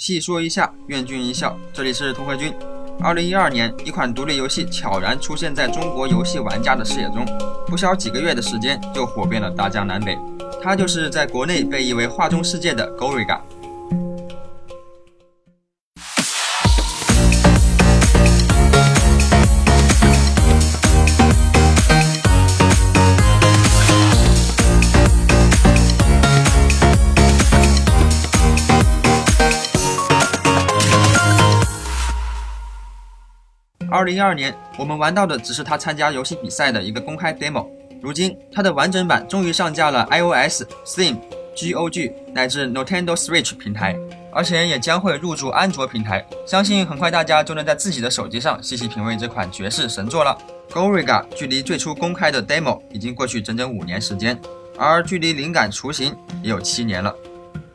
细说一下，愿君一笑。这里是童和君。二零一二年，一款独立游戏悄然出现在中国游戏玩家的视野中，不消几个月的时间，就火遍了大江南北。它就是在国内被誉为画中世界的 Goriga。二零一二年，我们玩到的只是他参加游戏比赛的一个公开 demo。如今，它的完整版终于上架了 iOS、Steam、GOG 乃至 Nintendo Switch 平台，而且也将会入驻安卓平台。相信很快大家就能在自己的手机上细细品味这款绝世神作了。Goriga 距离最初公开的 demo 已经过去整整五年时间，而距离灵感雏形也有七年了。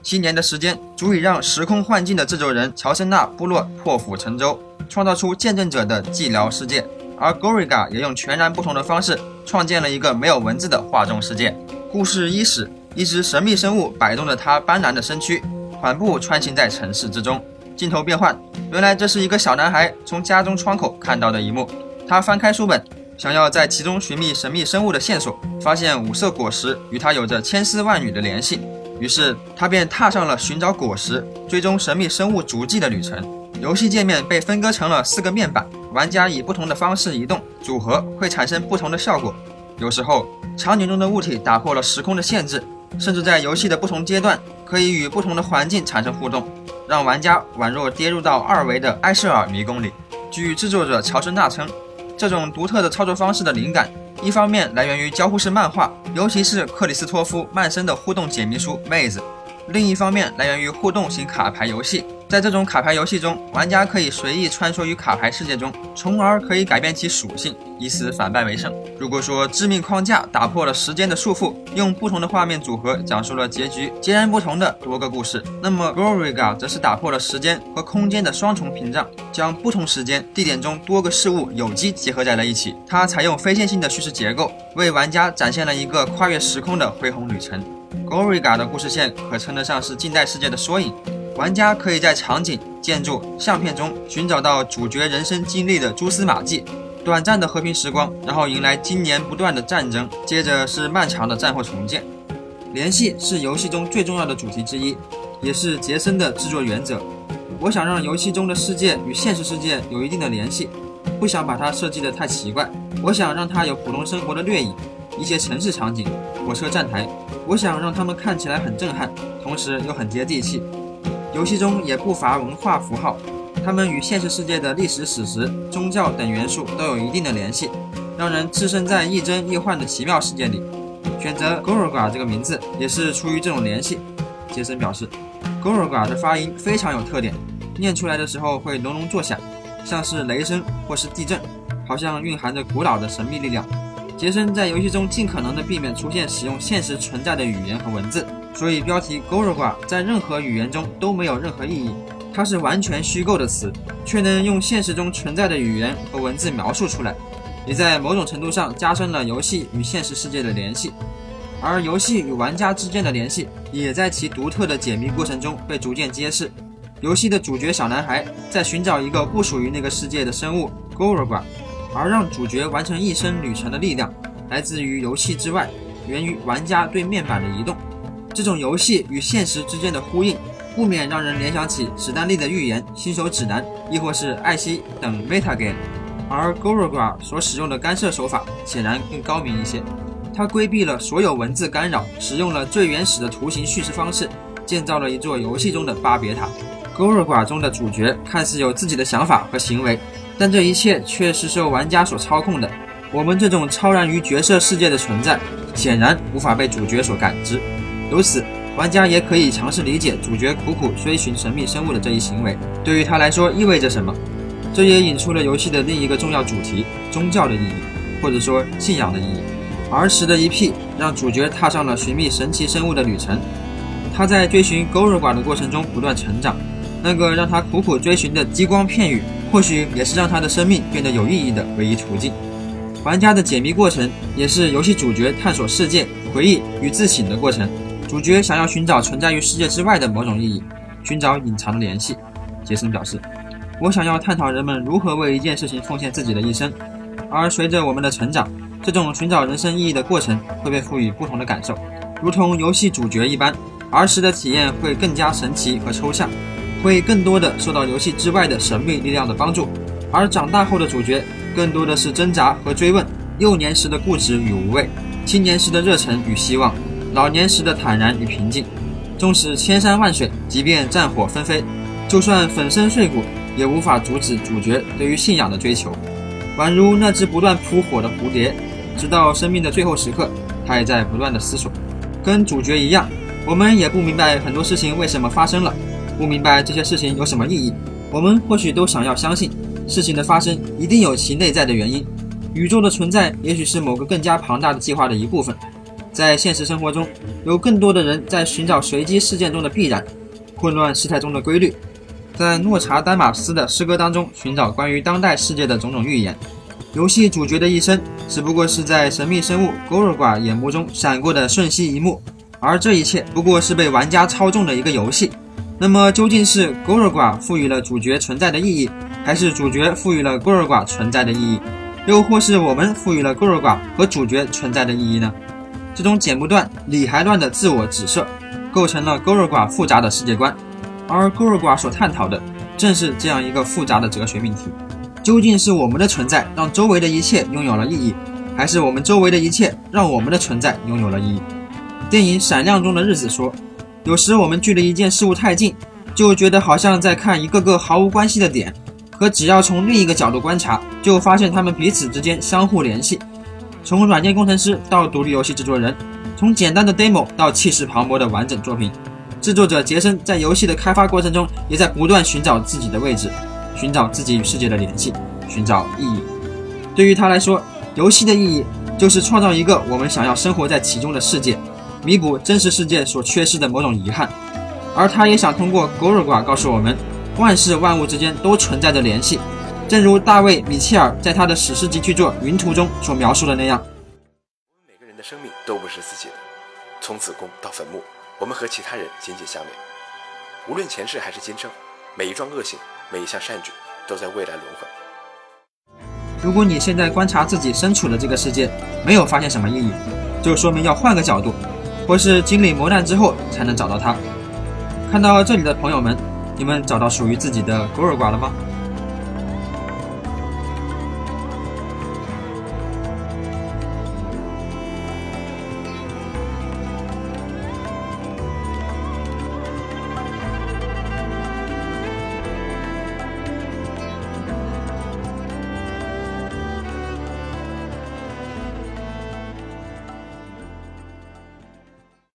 七年的时间足以让时空幻境的制作人乔森纳布洛破釜沉舟。创造出见证者的寂寥世界，而 Goriga 也用全然不同的方式创建了一个没有文字的画中世界。故事伊始，一只神秘生物摆动着它斑斓的身躯，缓步穿行在城市之中。镜头变换，原来这是一个小男孩从家中窗口看到的一幕。他翻开书本，想要在其中寻觅神秘生物的线索，发现五色果实与他有着千丝万缕的联系，于是他便踏上了寻找果实、追踪神秘生物足迹的旅程。游戏界面被分割成了四个面板，玩家以不同的方式移动，组合会产生不同的效果。有时候，场景中的物体打破了时空的限制，甚至在游戏的不同阶段可以与不同的环境产生互动，让玩家宛若跌入到二维的埃舍尔迷宫里。据制作者乔森纳称，这种独特的操作方式的灵感，一方面来源于交互式漫画，尤其是克里斯托夫·曼森的互动解谜书《妹子》，另一方面来源于互动型卡牌游戏。在这种卡牌游戏中，玩家可以随意穿梭于卡牌世界中，从而可以改变其属性，以此反败为胜。如果说致命框架打破了时间的束缚，用不同的画面组合讲述了结局截然不同的多个故事，那么 Goriga 则是打破了时间和空间的双重屏障，将不同时间、地点中多个事物有机结合在了一起。它采用非线性的叙事结构，为玩家展现了一个跨越时空的恢宏旅程。Goriga 的故事线可称得上是近代世界的缩影。玩家可以在场景、建筑、相片中寻找到主角人生经历的蛛丝马迹，短暂的和平时光，然后迎来经年不断的战争，接着是漫长的战后重建。联系是游戏中最重要的主题之一，也是杰森的制作原则。我想让游戏中的世界与现实世界有一定的联系，不想把它设计得太奇怪。我想让它有普通生活的掠影，一些城市场景、火车站台，我想让它们看起来很震撼，同时又很接地气。游戏中也不乏文化符号，它们与现实世界的历史史实、宗教等元素都有一定的联系，让人置身在亦真亦幻的奇妙世界里。选择 Goroga 这个名字也是出于这种联系。杰森表示，Goroga 的发音非常有特点，念出来的时候会隆隆作响，像是雷声或是地震，好像蕴含着古老的神秘力量。杰森在游戏中尽可能的避免出现使用现实存在的语言和文字。所以，标题 “Goroga” 在任何语言中都没有任何意义，它是完全虚构的词，却能用现实中存在的语言和文字描述出来，也在某种程度上加深了游戏与现实世界的联系。而游戏与玩家之间的联系，也在其独特的解谜过程中被逐渐揭示。游戏的主角小男孩在寻找一个不属于那个世界的生物 Goroga，而让主角完成一生旅程的力量，来自于游戏之外，源于玩家对面板的移动。这种游戏与现实之间的呼应，不免让人联想起史丹利的预言、新手指南，亦或是艾希等 meta game。而 Goroga 所使用的干涉手法显然更高明一些，它规避了所有文字干扰，使用了最原始的图形叙事方式，建造了一座游戏中的巴别塔。Goroga 中的主角看似有自己的想法和行为，但这一切却是受玩家所操控的。我们这种超然于角色世界的存在，显然无法被主角所感知。由此，玩家也可以尝试理解主角苦苦追寻神秘生物的这一行为对于他来说意味着什么。这也引出了游戏的另一个重要主题——宗教的意义，或者说信仰的意义。儿时的一屁让主角踏上了寻觅神奇生物的旅程。他在追寻 Goroga 的过程中不断成长。那个让他苦苦追寻的激光片语，或许也是让他的生命变得有意义的唯一途径。玩家的解谜过程，也是游戏主角探索世界、回忆与自省的过程。主角想要寻找存在于世界之外的某种意义，寻找隐藏的联系。杰森表示：“我想要探讨人们如何为一件事情奉献自己的一生，而随着我们的成长，这种寻找人生意义的过程会被赋予不同的感受，如同游戏主角一般。儿时的体验会更加神奇和抽象，会更多的受到游戏之外的神秘力量的帮助，而长大后的主角更多的是挣扎和追问，幼年时的固执与无畏，青年时的热忱与希望，老年时的坦然与平静。纵使千山万水，即便战火纷飞。”就算粉身碎骨，也无法阻止主角对于信仰的追求，宛如那只不断扑火的蝴蝶，直到生命的最后时刻，它也在不断的思索。跟主角一样，我们也不明白很多事情为什么发生了，不明白这些事情有什么意义。我们或许都想要相信，事情的发生一定有其内在的原因，宇宙的存在也许是某个更加庞大的计划的一部分。在现实生活中，有更多的人在寻找随机事件中的必然，混乱事态中的规律。在诺查丹马斯的诗歌当中寻找关于当代世界的种种预言。游戏主角的一生只不过是在神秘生物勾尔寡眼眸中闪过的瞬息一幕，而这一切不过是被玩家操纵的一个游戏。那么究竟是勾尔寡赋予了主角存在的意义，还是主角赋予了勾尔寡存在的意义，又或是我们赋予了勾尔寡和主角存在的意义呢？这种剪不断理还乱的自我指涉，构成了勾尔寡复杂的世界观。而勾尔寡所探讨的正是这样一个复杂的哲学命题：究竟是我们的存在让周围的一切拥有了意义，还是我们周围的一切让我们的存在拥有了意义？电影《闪亮中的日子》说，有时我们距离一件事物太近，就觉得好像在看一个个毫无关系的点，可只要从另一个角度观察，就发现它们彼此之间相互联系。从软件工程师到独立游戏制作人，从简单的 demo 到气势磅礴的完整作品。制作者杰森在游戏的开发过程中，也在不断寻找自己的位置，寻找自己与世界的联系，寻找意义。对于他来说，游戏的意义就是创造一个我们想要生活在其中的世界，弥补真实世界所缺失的某种遗憾。而他也想通过狗尔寡告诉我们，万事万物之间都存在着联系，正如大卫·米切尔在他的史诗级巨作《云图》中所描述的那样。我们每个人的生命都不是自己的，从子宫到坟墓。我们和其他人紧紧相连，无论前世还是今生，每一桩恶行，每一项善举，都在未来轮回。如果你现在观察自己身处的这个世界，没有发现什么意义，就说明要换个角度，或是经历磨难之后才能找到他。看到这里的朋友们，你们找到属于自己的孤儿寡了吗？